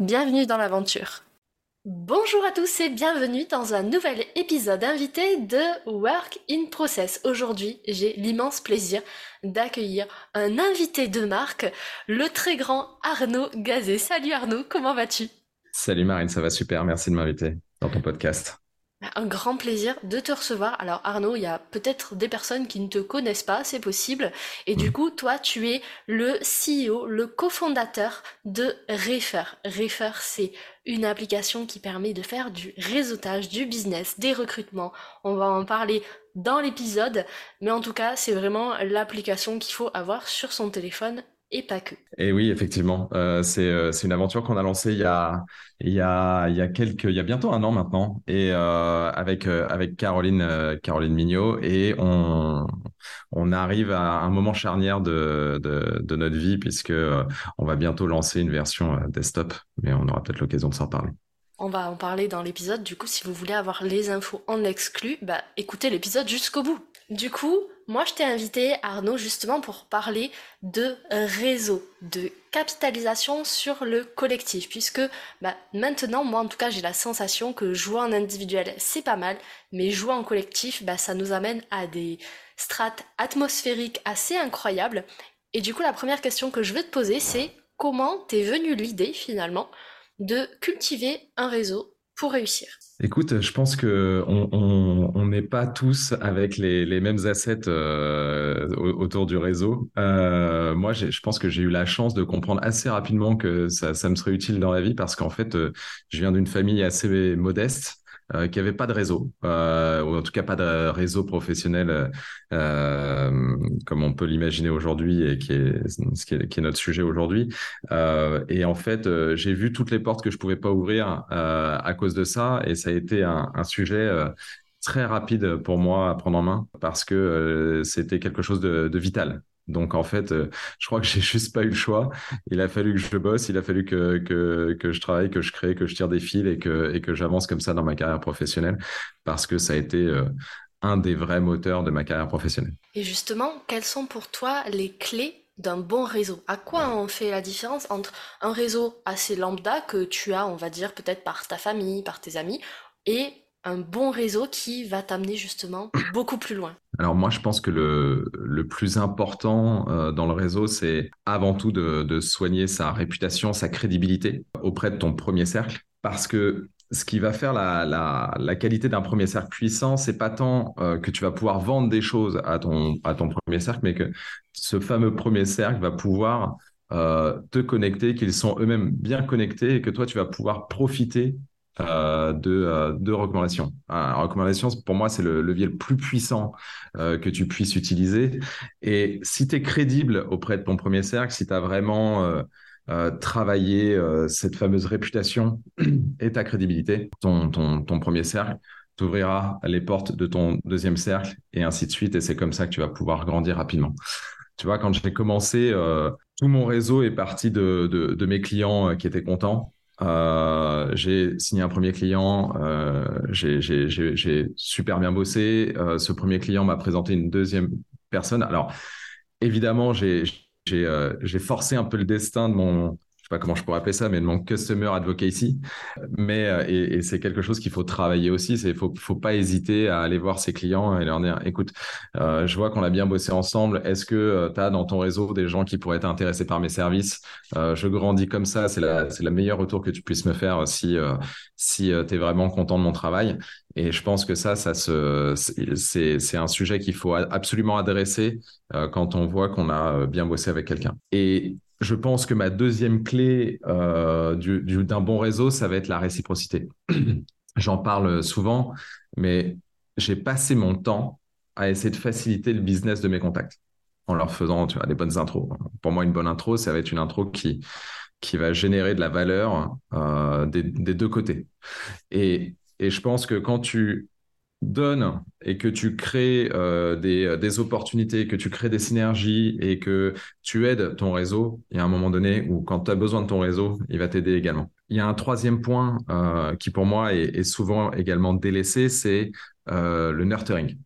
Bienvenue dans l'aventure. Bonjour à tous et bienvenue dans un nouvel épisode invité de Work in Process. Aujourd'hui, j'ai l'immense plaisir d'accueillir un invité de marque, le très grand Arnaud Gazet. Salut Arnaud, comment vas-tu? Salut Marine, ça va super, merci de m'inviter dans ton podcast. Un grand plaisir de te recevoir. Alors Arnaud, il y a peut-être des personnes qui ne te connaissent pas, c'est possible. Et du coup, toi, tu es le CEO, le cofondateur de Refer. Refer, c'est une application qui permet de faire du réseautage, du business, des recrutements. On va en parler dans l'épisode, mais en tout cas, c'est vraiment l'application qu'il faut avoir sur son téléphone et pas que. Et oui, effectivement, euh, euh, c'est une aventure qu'on a lancée il y a il y a il y a quelques il y a bientôt un an maintenant et euh, avec avec Caroline Caroline Mignot et on on arrive à un moment charnière de de, de notre vie puisque on va bientôt lancer une version desktop, mais on aura peut-être l'occasion de s'en parler. On va en parler dans l'épisode. Du coup, si vous voulez avoir les infos en exclu, bah écoutez l'épisode jusqu'au bout. Du coup, moi, je t'ai invité, Arnaud, justement pour parler de réseau, de capitalisation sur le collectif, puisque bah, maintenant, moi en tout cas, j'ai la sensation que jouer en individuel, c'est pas mal, mais jouer en collectif, bah, ça nous amène à des strates atmosphériques assez incroyables. Et du coup, la première question que je veux te poser, c'est comment t'es venue l'idée finalement de cultiver un réseau pour réussir? Écoute, je pense que on n'est pas tous avec les, mêmes assets euh, autour du réseau. Euh, moi, je pense que j'ai eu la chance de comprendre assez rapidement que ça, me serait utile dans la vie parce qu'en fait, euh, je viens d'une famille assez modeste. Qui avait pas de réseau, ou en tout cas pas de réseau professionnel comme on peut l'imaginer aujourd'hui et qui est, notre sujet aujourd'hui. Et en fait, j'ai vu toutes les portes que je pouvais pas ouvrir à cause de ça, et ça a été un sujet très rapide pour moi à prendre en main parce que c'était quelque chose de, de vital. Donc en fait, euh, je crois que j'ai juste pas eu le choix. Il a fallu que je bosse, il a fallu que, que, que je travaille, que je crée, que je tire des fils et que, et que j'avance comme ça dans ma carrière professionnelle parce que ça a été euh, un des vrais moteurs de ma carrière professionnelle. Et justement, quelles sont pour toi les clés d'un bon réseau? À quoi on fait la différence entre un réseau assez lambda que tu as, on va dire, peut-être par ta famille, par tes amis, et un bon réseau qui va t'amener justement beaucoup plus loin Alors moi, je pense que le, le plus important euh, dans le réseau, c'est avant tout de, soigner sa réputation, sa crédibilité auprès de ton premier cercle. Parce que ce qui va faire la, la, la qualité d'un premier cercle puissant, c'est pas tant euh, que tu vas pouvoir vendre des choses à ton, à ton premier cercle, mais que ce fameux premier cercle va pouvoir euh, te connecter, qu'ils sont eux-mêmes bien connectés et que toi, tu vas pouvoir profiter euh, de, euh, de recommandations. La recommandation, pour moi, c'est le levier le plus puissant euh, que tu puisses utiliser. Et si tu es crédible auprès de ton premier cercle, si tu as vraiment travaillé cette fameuse réputation et ta crédibilité, ton, ton, ton premier cercle, t'ouvrira les portes de ton deuxième cercle et ainsi de suite. Et c'est comme ça que tu vas pouvoir grandir rapidement. Tu vois, quand j'ai commencé, tout mon réseau est parti de, de mes clients qui étaient contents euh, j'ai signé un premier client, euh, j'ai super bien bossé. Euh, ce premier client m'a présenté une deuxième personne. Alors, évidemment, j'ai forcé un peu le destin de mon, je sais pas comment je pourrais appeler ça, mais de mon customer advocacy. Mais euh, et, et c'est quelque chose qu'il faut travailler aussi. C'est faut faut pas hésiter à aller voir ses clients et leur dire écoute, euh, je vois qu'on a bien bossé ensemble. Est-ce que euh, tu as dans ton réseau des gens qui pourraient être intéressés par mes services? Euh, Je grandis comme ça. C'est la c'est la meilleure retour que tu puisses me faire si si tu es vraiment content de mon travail. Et je pense que ça, ça se, c'est, c'est un sujet qu'il faut absolument adresser quand on voit qu'on a bien bossé avec quelqu'un. Et je pense que ma deuxième clé euh, d'un bon réseau, ça va être la réciprocité. J'en parle souvent, mais j'ai passé mon temps à essayer de faciliter le business de mes contacts en leur faisant des bonnes intros. Pour moi, une bonne intro, ça va être une intro qui, qui va générer de la valeur des, des, deux côtés. Et, et je pense que quand tu donnes et que tu crées euh, des, des, opportunités, que tu crées des synergies et que tu aides ton réseau, il y a un moment donné où quand tu as besoin de ton réseau, il va t'aider également. Il y a un troisième point euh, qui pour moi est, souvent également délaissé, c'est euh, le nurturing.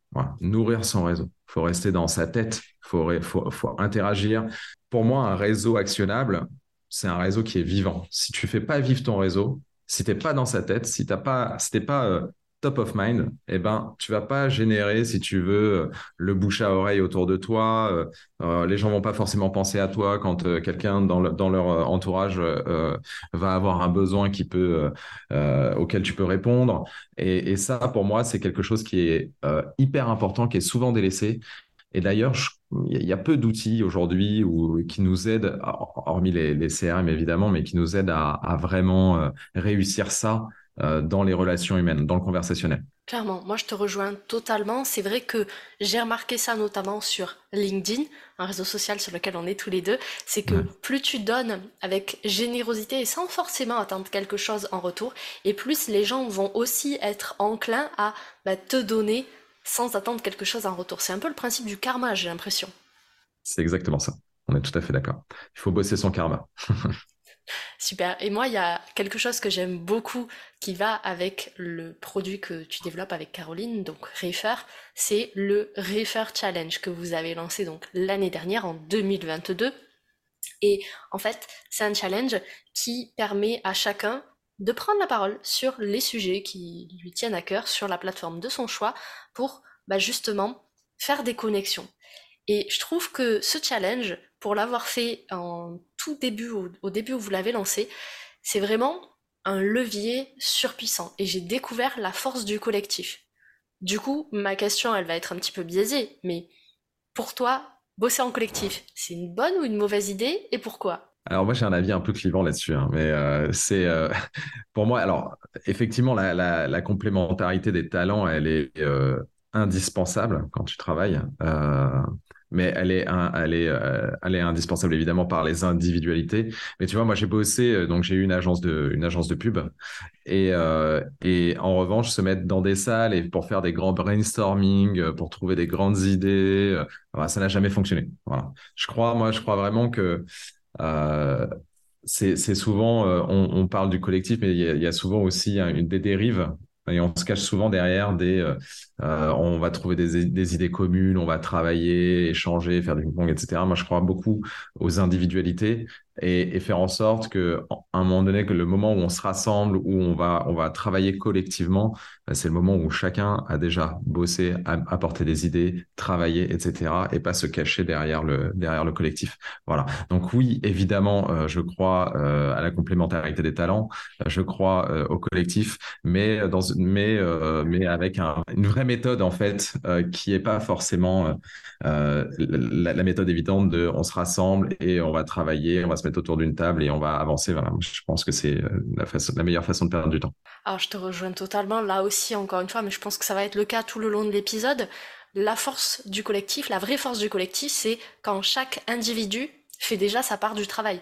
Nourrir son réseau. Il faut rester dans sa tête, il faut, interagir. Pour moi, un réseau actionnable, c'est un réseau qui est vivant. Si tu fais pas vivre ton réseau, si t'es pas dans sa tête, si t'as pas, si pas euh, top of mind, eh ben, tu vas pas générer, si tu veux, euh, le bouche à oreille autour de toi. Euh, euh, les gens vont pas forcément penser à toi quand quelqu'un dans, leur entourage va avoir un besoin qui peut, auquel tu peux répondre. Et, ça, pour moi, c'est quelque chose qui est hyper important, qui est souvent délaissé. Et d'ailleurs, il y a peu d'outils aujourd'hui qui nous aident, hormis les, CRM évidemment, mais qui nous aident à, vraiment réussir ça dans les relations humaines, dans le conversationnel. Clairement, moi je te rejoins totalement. C'est vrai que j'ai remarqué ça notamment sur LinkedIn, un réseau social sur lequel on est tous les deux. C'est que plus tu donnes avec générosité et sans forcément attendre quelque chose en retour, et plus les gens vont aussi être enclins à bah, te donner sans attendre quelque chose en retour. C'est un peu le principe du karma, j'ai l'impression. C'est exactement ça. On est tout à fait d'accord. Il faut bosser son karma. Super. Et moi, il y a quelque chose que j'aime beaucoup qui va avec le produit que tu développes avec Caroline, donc Refer, c'est le Refer Challenge que vous avez lancé donc l'année dernière en 2022. Et en fait, c'est un challenge qui permet à chacun de prendre la parole sur les sujets qui lui tiennent à cœur sur la plateforme de son choix pour bah, justement faire des connexions. Et je trouve que ce challenge, pour l'avoir fait en tout début, au, début où vous l'avez lancé, c'est vraiment un levier surpuissant. Et j'ai découvert la force du collectif. Du coup, ma question, elle va être un petit peu biaisée, mais pour toi, bosser en collectif, c'est une bonne ou une mauvaise idée et pourquoi? Alors moi j'ai un avis un peu clivant là-dessus, hein, mais euh, c'est euh, pour moi. Alors effectivement la, complémentarité des talents, elle est euh, indispensable quand tu travailles mais euh, elle est indispensable évidemment par les individualités. Mais tu vois, moi j'ai bossé, euh, donc j'ai eu une agence de, une agence de pub, et, euh, et en revanche se mettre dans des salles et pour faire des grands brainstorming, pour trouver des grandes idées, ça n'a jamais fonctionné. Voilà. Je crois, moi, je crois vraiment que c'est souvent, on, parle du collectif, mais il y a, souvent aussi une des dérives et on se cache souvent derrière des, euh, euh, on va trouver des, idées communes, on va travailler, échanger, faire du ping-pong, etc. Moi, je crois beaucoup aux individualités et, faire en sorte que, un moment donné, que le moment où on se rassemble, où on va, on va travailler collectivement, bah, c'est le moment où chacun a déjà bossé, apporté des idées, travaillé, etc. et pas se cacher derrière le, derrière le collectif. Voilà. Donc oui, évidemment, euh, je crois euh, à la complémentarité des talents, je crois euh, au collectif, mais dans, mais, mais avec une vraie méthode, en fait, qui est pas forcément la, la, méthode évidente de on se rassemble et on va travailler, on va se autour d'une table et on va avancer. Je pense que c'est euh, la, la meilleure façon de perdre du temps. Alors je te rejoins totalement là aussi encore une fois, mais je pense que ça va être le cas tout le long de l'épisode. La force du collectif, la vraie force du collectif, c'est quand chaque individu fait déjà sa part du travail.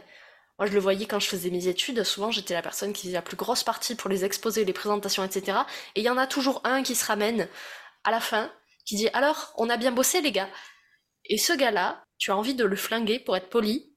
Moi, je le voyais quand je faisais mes études. Souvent, j'étais la personne qui faisait la plus grosse partie pour les exposés, les présentations, etc. Et il y en a toujours un qui se ramène à la fin, qui dit alors, on a bien bossé, les gars. Et ce gars-là, tu as envie de le flinguer pour être poli,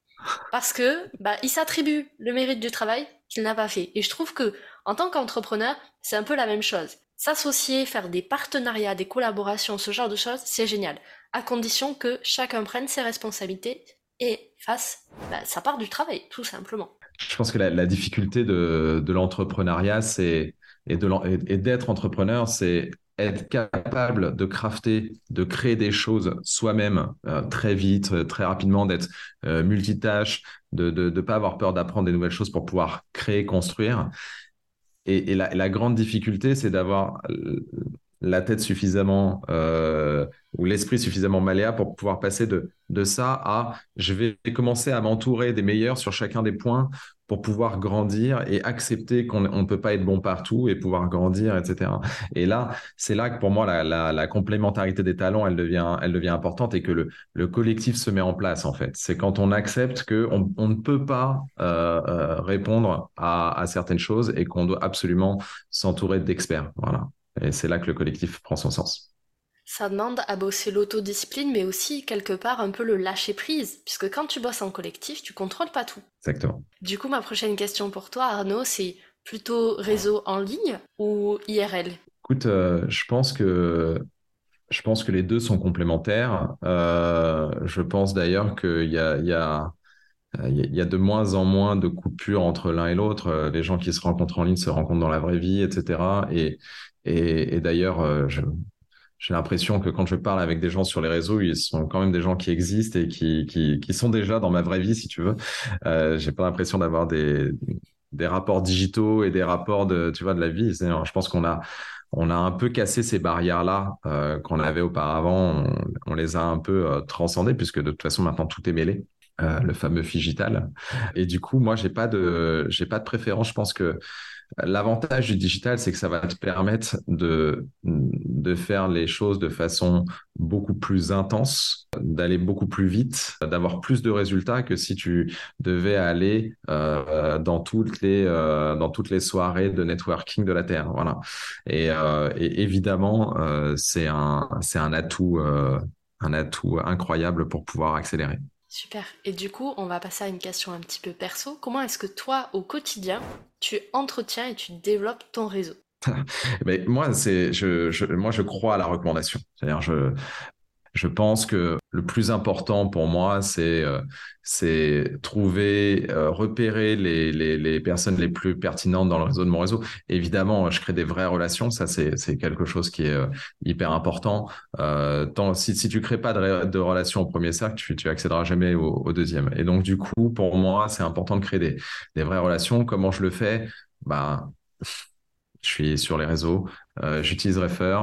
parce que bah, il s'attribue le mérite du travail qu'il n'a pas fait. Et je trouve que en tant qu'entrepreneur, c'est un peu la même chose. S'associer, faire des partenariats, des collaborations, ce genre de choses, c'est génial, à condition que chacun prenne ses responsabilités et fasse bah, sa part du travail, tout simplement. Je pense que la, difficulté de, l'entrepreneuriat, c'est et d'être entrepreneur, c'est être capable de crafter, de créer des choses soi-même euh, très vite, euh, très rapidement, d'être euh, multitâche, de ne pas avoir peur d'apprendre des nouvelles choses pour pouvoir créer, construire. Et, la, grande difficulté, c'est d'avoir la tête suffisamment ou l'esprit suffisamment malléable pour pouvoir passer de, de ça à je vais commencer à m'entourer des meilleurs sur chacun des points pour pouvoir grandir et accepter qu'on ne peut pas être bon partout et pouvoir grandir, etc. Et là, c'est là que pour moi, la, complémentarité des talents, elle devient, elle devient importante et que le, le collectif se met en place, en fait. C'est quand on accepte qu'on on ne peut pas euh, euh, répondre à, à, certaines choses et qu'on doit absolument s'entourer d'experts. Voilà. Et c'est là que le collectif prend son sens. Ça demande à bosser l'autodiscipline, mais aussi quelque part un peu le lâcher prise, puisque quand tu bosses en collectif, tu contrôles pas tout. Exactement. Du coup, ma prochaine question pour toi, Arnaud, c'est plutôt réseau en ligne ou IRL Écoute, euh, je pense que je pense que les deux sont complémentaires. Euh, je pense d'ailleurs qu'il y a, il y a il y a de moins en moins de coupures entre l'un et l'autre. Les gens qui se rencontrent en ligne se rencontrent dans la vraie vie, etc. Et, et, et d'ailleurs, euh, je, j'ai l'impression que quand je parle avec des gens sur les réseaux, ils sont quand même des gens qui existent et qui, qui, sont déjà dans ma vraie vie, si tu veux. Euh, j'ai pas l'impression d'avoir des, des rapports digitaux et des rapports de, tu vois, de la vie. Je pense qu'on a, on a un peu cassé ces barrières-là euh, qu'on avait auparavant. On, on, les a un peu euh, transcendées puisque de toute façon maintenant tout est mêlé. Euh, le fameux figital. Et du coup, moi, j'ai pas de, j'ai pas de préférence. Je pense que L'avantage du digital, c'est que ça va te permettre de, de faire les choses de façon beaucoup plus intense, d'aller beaucoup plus vite, d'avoir plus de résultats que si tu devais aller euh, dans, toutes les, euh, dans toutes les soirées de networking de la Terre. Voilà. Et, et évidemment, c'est un, c'est un atout, un atout incroyable pour pouvoir accélérer. Super. Et du coup, on va passer à une question un petit peu perso. Comment est-ce que toi, au quotidien, tu entretiens et tu développes ton réseau? Mais moi, c'est, je, moi, je crois à la recommandation. C'est-à-dire, je, je pense que le plus important pour moi, c'est euh, trouver, euh, repérer les, personnes les plus pertinentes dans le réseau de mon réseau. Évidemment, je crée des vraies relations. Ça, c'est quelque chose qui est euh, hyper important. Tant, si si tu crées pas de, relations au premier cercle, tu tu accéderas jamais au, au, deuxième. Et donc du coup, pour moi, c'est important de créer des des vraies relations. Comment je le fais? Bah je suis sur les réseaux, euh, j'utilise Refer.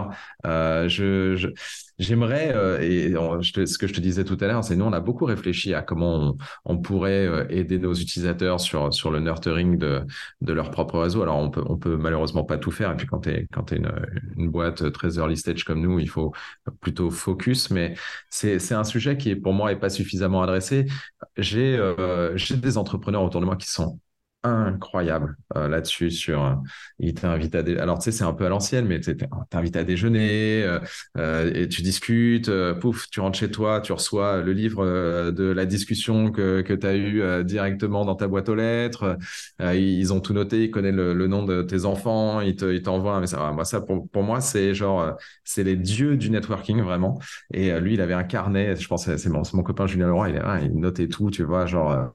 Euh, je, j'aimerais, euh, et ce que je te disais tout à l'heure, c'est nous, on a beaucoup réfléchi à comment on, pourrait euh, aider nos utilisateurs sur, sur le nurturing de, de leur propre réseau. Alors, on peut, on peut malheureusement pas tout faire. Et puis, quand tu es, quand t'es une, une boîte très early stage comme nous, il faut plutôt focus. Mais c'est, c'est un sujet qui, pour moi, est pas suffisamment adressé. J'ai, euh, j'ai des entrepreneurs autour de moi qui sont incroyable euh, là-dessus sur euh, il t'invite à dé... alors tu sais c'est un peu à l'ancienne mais t'invite à déjeuner euh, et tu discutes pouf tu rentres chez toi tu reçois le livre de la discussion que que tu as eu directement dans ta boîte aux lettres. Ils ont tout noté ils connaissent le, nom de tes enfants ils te t'envoient un message. Moi ça pour, pour moi c'est genre c'est les dieux du networking vraiment. Et lui il avait un carnet je pense c'est mon, mon copain Julien Leroy il, il notait tout tu vois genre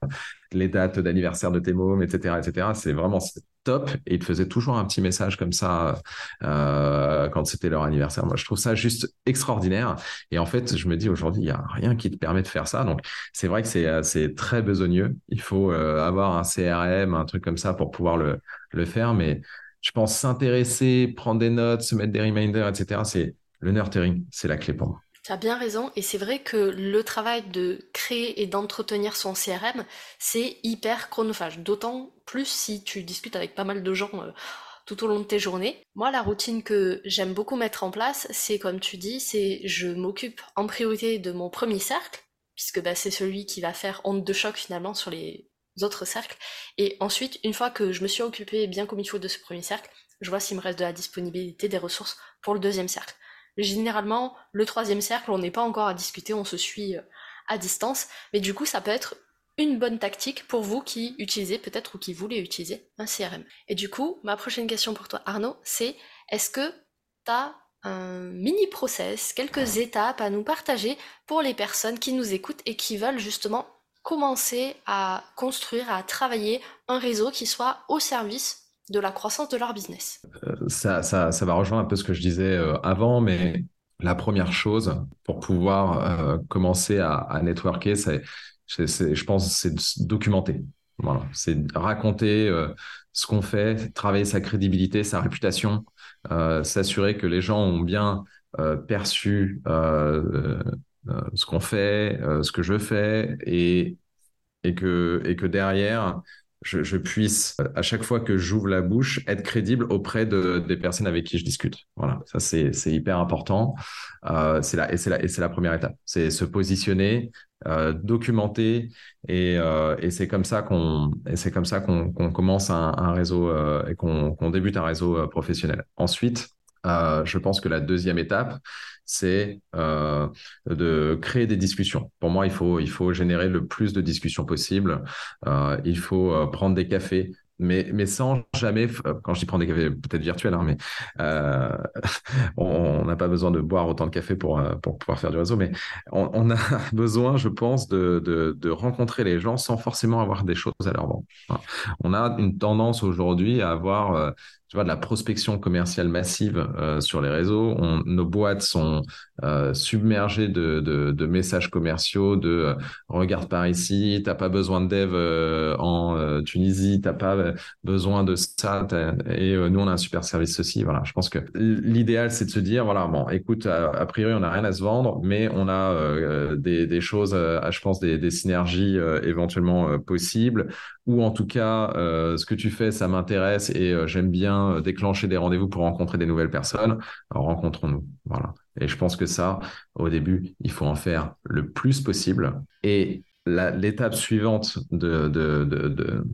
les dates d'anniversaire de tes mômes, etc., etc. C'est vraiment top. Et ils faisaient toujours un petit message comme ça euh, quand c'était leur anniversaire. Moi, je trouve ça juste extraordinaire. Et en fait, je me dis aujourd'hui, il n'y a rien qui te permet de faire ça. Donc, c'est vrai que c'est c'est très besogneux. Il faut euh, avoir un CRM, un truc comme ça pour pouvoir le, le faire. Mais je pense s'intéresser, prendre des notes, se mettre des reminders, etc. C'est le nurturing, c'est la clé pour moi. Tu as bien raison, et c'est vrai que le travail de créer et d'entretenir son CRM, c'est hyper chronophage, d'autant plus si tu discutes avec pas mal de gens euh, tout au long de tes journées. Moi, la routine que j'aime beaucoup mettre en place, c'est comme tu dis, c'est je m'occupe en priorité de mon premier cercle, puisque bah, c'est celui qui va faire honte de choc finalement sur les autres cercles. Et ensuite, une fois que je me suis occupé bien comme il faut de ce premier cercle, je vois s'il me reste de la disponibilité des ressources pour le deuxième cercle. Généralement, le troisième cercle, on n'est pas encore à discuter, on se suit euh, à distance, mais du coup, ça peut être une bonne tactique pour vous qui utilisez peut-être ou qui voulez utiliser un CRM. Et du coup, ma prochaine question pour toi, Arnaud, c'est est-ce que tu as un mini process, quelques étapes à nous partager pour les personnes qui nous écoutent et qui veulent justement commencer à construire, à travailler un réseau qui soit au service de la croissance de leur business. Euh, ça, ça, ça, va rejoindre un peu ce que je disais euh, avant, mais la première chose pour pouvoir euh, commencer à, à networker, c'est, je pense, c'est de documenter. Voilà. C'est raconter ce qu'on fait, travailler sa crédibilité, sa réputation, s'assurer que les gens ont bien perçu ce qu'on fait, ce que je fais, et, que, et que derrière, je, puisse, à chaque fois que j'ouvre la bouche, être crédible auprès de, des personnes avec qui je discute. Voilà, ça c'est hyper important. Euh, c'est la, et c'est la, et c'est la première étape. C'est se positionner, euh, documenter, et, euh, et c'est comme ça qu'on, et c'est comme ça qu'on, qu'on commence un, un réseau euh, et qu'on, qu'on débute un réseau euh, professionnel. Ensuite, euh, je pense que la deuxième étape, c'est euh, de créer des discussions. Pour moi, il faut, il faut générer le plus de discussions possible. Euh, il faut prendre des cafés mais, mais sans jamais, quand je dis prendre des cafés, peut-être virtuels, hein, mais on n'a pas besoin de boire autant de café pour, pour pouvoir faire du réseau, mais on, a besoin, je pense, de, de, de, rencontrer les gens sans forcément avoir des choses à leur vendre. On a une tendance aujourd'hui à avoir tu vois, de la prospection commerciale massive euh, sur les réseaux. On, nos boîtes sont euh, submergées de, de, de, messages commerciaux, de euh, regarde par ici, t'as pas besoin de dev en Tunisie, t'as pas besoin de ça, et nous on a un super service ceci. Voilà, je pense que l'idéal c'est de se dire voilà bon, écoute, a, priori on n'a rien à se vendre, mais on a des, des, choses, je pense des, des synergies éventuellement possibles ou en tout cas, euh, ce que tu fais, ça m'intéresse et euh, j'aime bien euh, déclencher des rendez-vous pour rencontrer des nouvelles personnes, rencontrons-nous. Voilà. Et je pense que ça, au début, il faut en faire le plus possible. Et l'étape suivante de,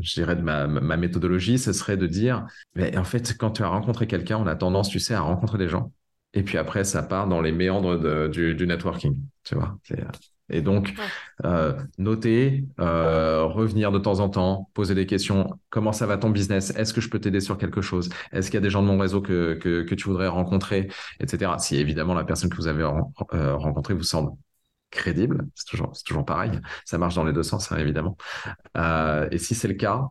je dirais, de ma, ma méthodologie, ce serait de dire, mais en fait, quand tu as rencontré quelqu'un, on a tendance, tu sais, à rencontrer des gens. Et puis après, ça part dans les méandres du, du networking. Tu vois, et donc, euh, noter, euh, revenir de temps en temps, poser des questions. Comment ça va ton business? Est-ce que je peux t'aider sur quelque chose? Est-ce qu'il y a des gens de mon réseau que, que, que, tu voudrais rencontrer, etc. Si évidemment la personne que vous avez euh, rencontrée vous semble crédible, c'est toujours, toujours pareil. Ça marche dans les deux sens, hein, évidemment. Et si c'est le cas,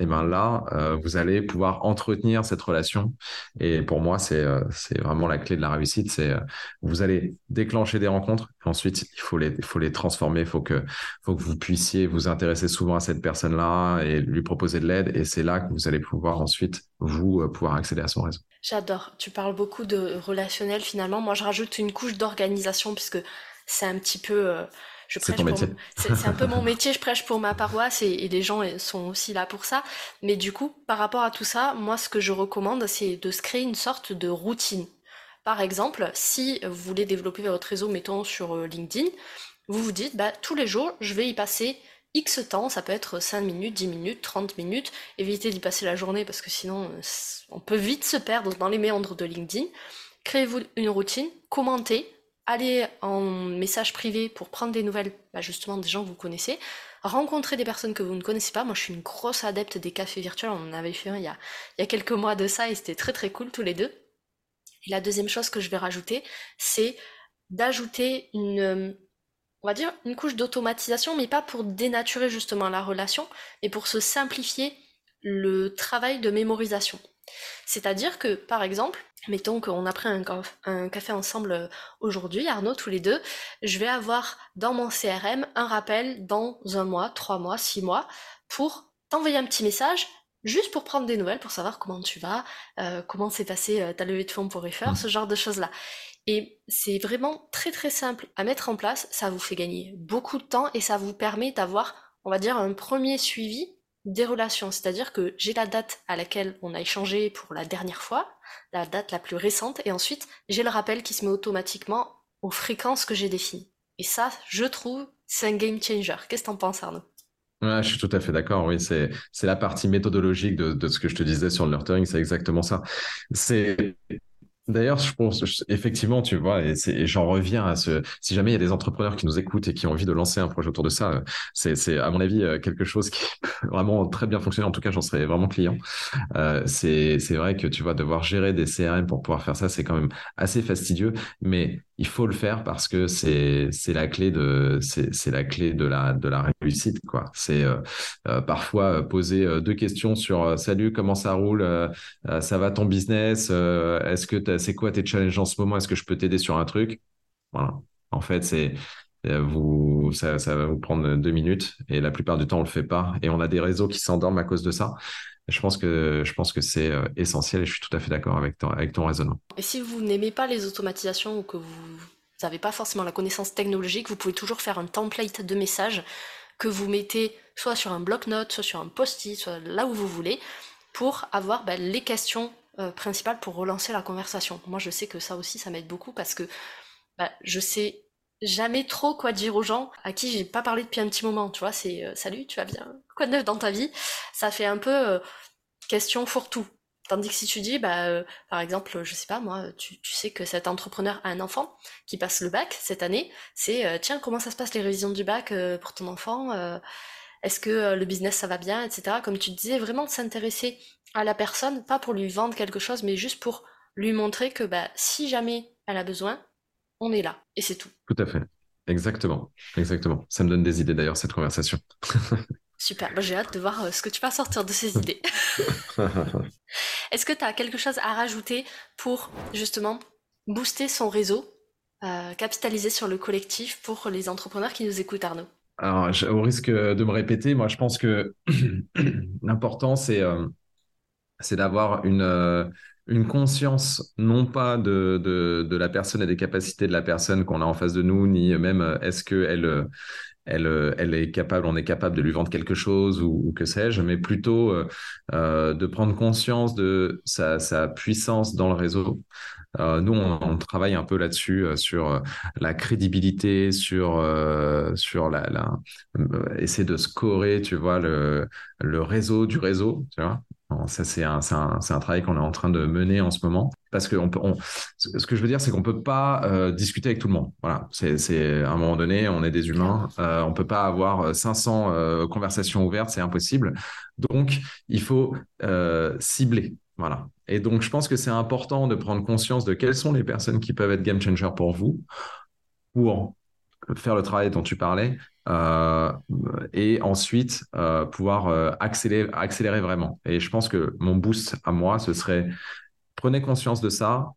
et ben là, euh, vous allez pouvoir entretenir cette relation. Et pour moi, c'est euh, vraiment la clé de la réussite. C'est euh, vous allez déclencher des rencontres. Et ensuite, il faut les faut les transformer. Il faut que faut que vous puissiez vous intéresser souvent à cette personne-là et lui proposer de l'aide. Et c'est là que vous allez pouvoir ensuite vous pouvoir accéder à son réseau. J'adore. Tu parles beaucoup de relationnel finalement. Moi, je rajoute une couche d'organisation puisque c'est un petit peu c'est ton métier. C'est un peu mon métier, je prêche pour ma paroisse et, les gens sont aussi là pour ça. Mais du coup, par rapport à tout ça, moi, ce que je recommande, c'est de se créer une sorte de routine. Par exemple, si vous voulez développer votre réseau, mettons sur euh, LinkedIn, vous vous dites, bah, tous les jours, je vais y passer X temps, ça peut être 5 minutes, 10 minutes, 30 minutes, évitez d'y passer la journée parce que sinon euh, on peut vite se perdre dans les méandres de LinkedIn. Créez-vous une routine, commentez, aller en message privé pour prendre des nouvelles, bah, justement des gens que vous connaissez, rencontrer des personnes que vous ne connaissez pas. Moi, je suis une grosse adepte des cafés virtuels. On en avait fait un il y a quelques mois de ça et c'était très très cool tous les deux. Et la deuxième chose que je vais rajouter, c'est d'ajouter une, on va dire, une couche d'automatisation, mais pas pour dénaturer justement la relation, mais pour se simplifier le travail de mémorisation. C'est-à-dire que, par exemple, mettons qu'on a pris un, café ensemble euh, aujourd'hui, Arnaud, tous les deux, je vais avoir dans mon CRM un rappel dans un mois, trois mois, six mois, pour t'envoyer un petit message, juste pour prendre des nouvelles, pour savoir comment tu vas, euh, comment s'est passé euh, ta levée de fonds pour Refer, mmh. ce genre de choses-là. Et c'est vraiment très très simple à mettre en place, ça vous fait gagner beaucoup de temps et ça vous permet d'avoir, on va dire, un premier suivi des relations. C'est-à-dire que j'ai la date à laquelle on a échangé pour la dernière fois, la date la plus récente, et ensuite j'ai le rappel qui se met automatiquement aux fréquences que j'ai définies. Et ça, je trouve, c'est un game changer. Qu'est-ce que t'en penses, Arnaud? Ouais, je suis tout à fait d'accord. Oui, c'est c'est la partie méthodologique de, de ce que je te disais sur le nurturing, c'est exactement ça. C'est D'ailleurs, je pense effectivement, tu vois, et, et j'en reviens à ce. Si jamais il y a des entrepreneurs qui nous écoutent et qui ont envie de lancer un projet autour de ça, c'est, c'est à mon avis euh, quelque chose qui peut vraiment très bien fonctionner. En tout cas, j'en serais vraiment client. Euh, c'est, vrai que tu vois, devoir gérer des CRM pour pouvoir faire ça, c'est quand même assez fastidieux, mais il faut le faire parce que c'est c'est la clé de c'est la clé de la de la réussite quoi. C'est euh, euh parfois euh, poser deux questions sur salut comment ça roule ça va ton business est-ce que c'est quoi tes challenges en ce moment? Est-ce que je peux t'aider sur un truc? Voilà. En fait c'est vous ça, ça va vous prendre deux minutes et la plupart du temps on le fait pas et on a des réseaux qui s'endorment à cause de ça je pense que, je pense que c'est euh, essentiel et je suis tout à fait d'accord avec ton, avec ton raisonnement. Et si vous n'aimez pas les automatisations ou que vous n'avez pas forcément la connaissance technologique, vous pouvez toujours faire un template de message que vous mettez soit sur un bloc-notes, soit sur un post-it, soit là où vous voulez, pour avoir bah, les questions euh, principales pour relancer la conversation. Moi, je sais que ça aussi, ça m'aide beaucoup parce que bah, je sais jamais trop quoi dire aux gens à qui j'ai pas parlé depuis un petit moment. Tu vois, c'est euh, salut, tu vas bien Quoi de neuf dans ta vie? Ça fait un peu euh, question fourre-tout. Tandis que si tu dis, bah, par exemple, je sais pas, moi, tu, tu, sais que cet entrepreneur a un enfant qui passe le bac cette année, c'est tiens, comment ça se passe les révisions du bac pour ton enfant est-ce que euh, le business ça va bien, etc. Comme tu disais, vraiment de s'intéresser à la personne, pas pour lui vendre quelque chose, mais juste pour lui montrer que bah, si jamais elle a besoin, on est là. Et c'est tout. Tout à fait. Exactement. Exactement. Ça me donne des idées d'ailleurs, cette conversation. Super. Bah, j'ai hâte de voir euh, ce que tu vas sortir de ces idées. Est-ce que tu as quelque chose à rajouter pour justement booster son réseau, euh, capitaliser sur le collectif pour les entrepreneurs qui nous écoutent, Arnaud? Alors, au risque de me répéter, moi, je pense que l'important, c'est euh, c'est d'avoir une, euh, une conscience, non pas de, de, la personne et des capacités de la personne qu'on a en face de nous, ni même euh, est-ce qu'elle elle, elle est capable, on est capable de lui vendre quelque chose ou, que sais-je, mais plutôt de prendre conscience de sa, sa puissance dans le réseau, euh, nous, on, travaille un peu là-dessus, euh, sur euh, la crédibilité, sur, sur la, la essayer de scorer, tu vois, le, le réseau du réseau, tu vois. Ça, c'est un, travail qu'on est en train de mener en ce moment. Parce que ce que je veux dire, c'est qu'on peut pas discuter avec tout le monde. Voilà, c'est à un moment donné, on est des humains, euh, on peut pas avoir 500 conversations ouvertes, c'est impossible. Donc, il faut cibler. Voilà. Et donc, je pense que c'est important de prendre conscience de quelles sont les personnes qui peuvent être game changer pour vous, pour faire le travail dont tu parlais, euh, et ensuite euh, pouvoir euh, accélérer, accélérer vraiment. Et je pense que mon boost à moi, ce serait prenez conscience de ça,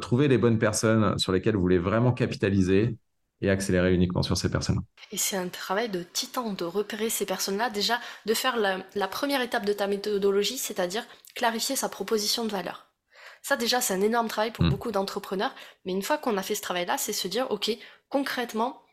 trouvez les bonnes personnes sur lesquelles vous voulez vraiment capitaliser et accélérer uniquement sur ces personnes. Et c'est un travail de titan de repérer ces personnes-là, déjà de faire la, première étape de ta méthodologie, c'est-à-dire clarifier sa proposition de valeur. Ça déjà, c'est un énorme travail pour hmm. beaucoup d'entrepreneurs, mais une fois qu'on a fait ce travail-là, c'est se dire, ok, concrètement,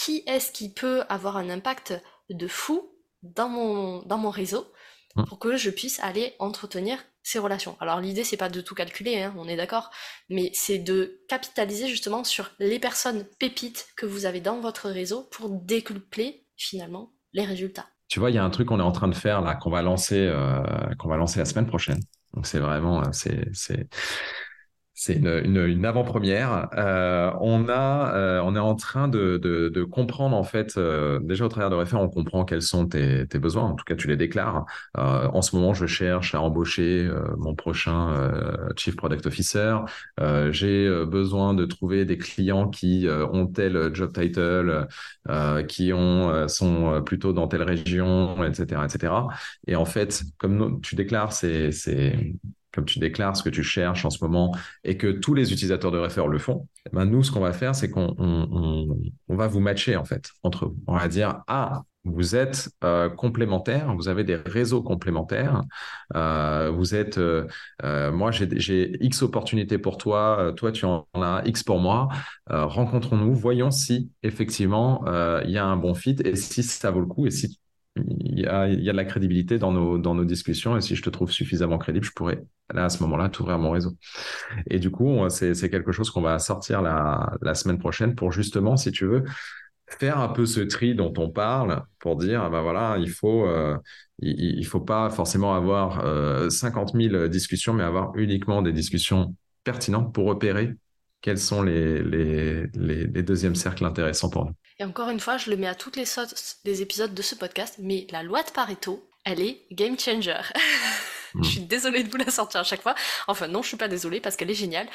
qui est-ce qui peut avoir un impact de fou dans mon, dans mon réseau hmm. pour que je puisse aller entretenir ces relations? Alors l'idée c'est pas de tout calculer, hein, on est d'accord, mais c'est de capitaliser justement sur les personnes pépites que vous avez dans votre réseau pour décupler finalement les résultats. Tu vois, il y a un truc qu'on est en train de faire là, qu'on va lancer, euh, qu'on va lancer la semaine prochaine. Donc c'est vraiment, euh, c'est, c'est, c'est une, une, avant-première. Euh, on a, euh, on est en train de, de, de comprendre en fait, euh, déjà au travers de référents, on comprend quels sont tes, tes, besoins. En tout cas, tu les déclares. Euh, en ce moment, je cherche à embaucher euh, mon prochain chief product officer. J'ai besoin de trouver des clients qui ont tel job title, qui ont sont plutôt dans telle région, etc., etc. Et en fait, comme tu déclares, c'est comme tu déclares ce que tu cherches en ce moment et que tous les utilisateurs de Refer le font, eh ben nous, ce qu'on va faire, c'est qu'on on, va vous matcher en fait entre eux. On va dire ah vous êtes euh, complémentaires, vous avez des réseaux complémentaires, euh, vous êtes, euh, moi j'ai X opportunités pour toi, toi tu en as X pour moi, rencontrons-nous, voyons si effectivement il y a un bon fit et si ça vaut le coup et si il y, a, il y a de la crédibilité dans nos, dans nos discussions et si je te trouve suffisamment crédible, je pourrais là à ce moment-là t'ouvrir mon réseau. Et du coup, c'est quelque chose qu'on va sortir la, la semaine prochaine pour justement, si tu veux, faire un peu ce tri dont on parle pour dire, ben voilà, il faut, euh, il, faut pas forcément avoir euh, 50 000 discussions, mais avoir uniquement des discussions pertinentes pour repérer quels sont les, les, les, les deuxièmes cercles intéressants pour nous. Et encore une fois, je le mets à toutes les sauces des épisodes de ce podcast, mais la loi de Pareto, elle est game changer. je suis désolée de vous la sortir à chaque fois. Enfin, non, je suis pas désolée parce qu'elle est géniale.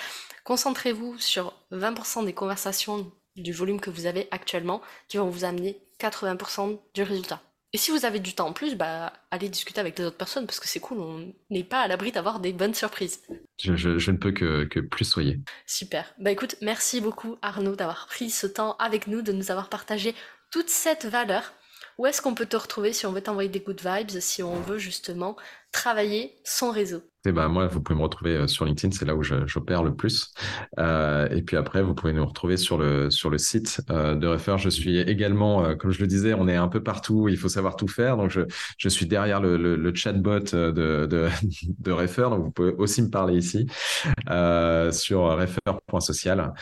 Concentrez-vous sur 20% des conversations du volume que vous avez actuellement qui vont vous amener 80% du résultat. Et si vous avez du temps en plus, bah, allez discuter avec d'autres personnes parce que c'est cool, on n'est pas à l'abri d'avoir des bonnes surprises. Je, ne peux que, que, plus soyer. Super. Bah écoute, merci beaucoup Arnaud d'avoir pris ce temps avec nous, de nous avoir partagé toute cette valeur. Où est-ce qu'on peut te retrouver si on veut t'envoyer des good vibes, si on veut justement travailler son réseau? Bah, moi, vous pouvez me retrouver euh, sur LinkedIn, c'est là où j'opère le plus. Euh, et puis après, vous pouvez nous retrouver sur le, sur le site euh, de Refer. Je suis également, comme je le disais, on est un peu partout, il faut savoir tout faire. Donc, je, je suis derrière le, le, chatbot de, de, de Refer. Donc, vous pouvez aussi me parler ici sur refer.social,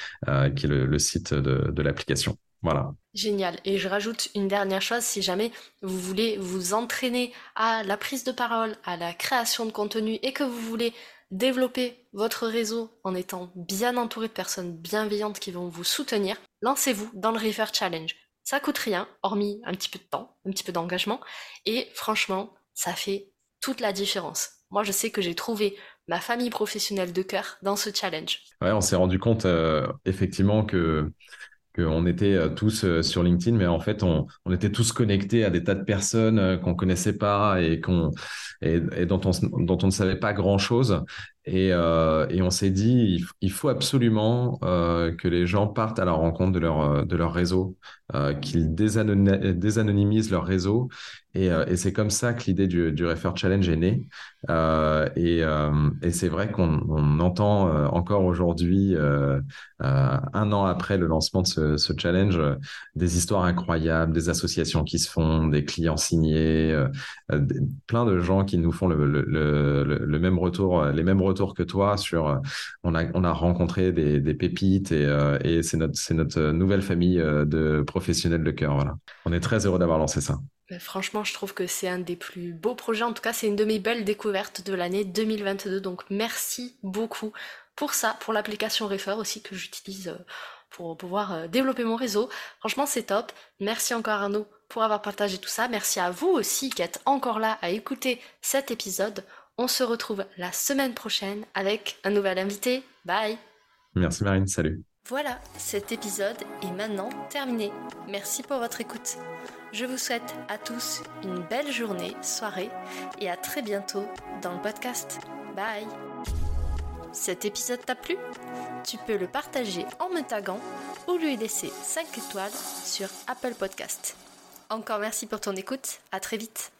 qui est le, le site de, de l'application. Voilà. Génial. Et je rajoute une dernière chose, si jamais vous voulez vous entraîner à la prise de parole, à la création de contenu et que vous voulez développer votre réseau en étant bien entouré de personnes bienveillantes qui vont vous soutenir, lancez-vous dans le Refer Challenge. Ça coûte rien, hormis un petit peu de temps, un petit peu d'engagement, et franchement, ça fait toute la différence. Moi, je sais que j'ai trouvé ma famille professionnelle de cœur dans ce challenge. Ouais, on s'est rendu compte euh, effectivement que qu'on était euh, tous euh, sur LinkedIn, mais en fait, on, on, était tous connectés à des tas de personnes euh, qu'on connaissait pas et, qu'on, et, dont, on, dont on ne savait pas grand-chose. Et, euh, et, on s'est dit, il, faut absolument euh, que les gens partent à la rencontre de leur, leur réseau, euh, qu'ils désanonymisent leur réseau. Et, c'est comme ça que l'idée du, Refer Challenge est née. et, c'est vrai qu'on on entend encore aujourd'hui, un an après le lancement de ce, challenge, des histoires incroyables, des associations qui se font, des clients signés, plein de gens qui nous font le, le même retour, les mêmes retours que toi sur euh, on a on a rencontré des, pépites et, euh, et c'est notre c'est notre nouvelle famille euh, de professionnels de cœur voilà on est très heureux d'avoir lancé ça Franchement, je trouve que c'est un des plus beaux projets. En tout cas, c'est une de mes belles découvertes de l'année 2022. Donc, merci beaucoup pour ça, pour l'application Refer aussi que j'utilise pour pouvoir développer mon réseau. Franchement, c'est top. Merci encore Arnaud pour avoir partagé tout ça. Merci à vous aussi qui êtes encore là à écouter cet épisode. On se retrouve la semaine prochaine avec un nouvel invité. Bye Merci Marine, salut Voilà, cet épisode est maintenant terminé. Merci pour votre écoute. Je vous souhaite à tous une belle journée, soirée et à très bientôt dans le podcast. Bye Cet épisode t'a plu? Tu peux le partager en me taguant ou lui laisser 5 étoiles sur Apple Podcast. Encore merci pour ton écoute, à très vite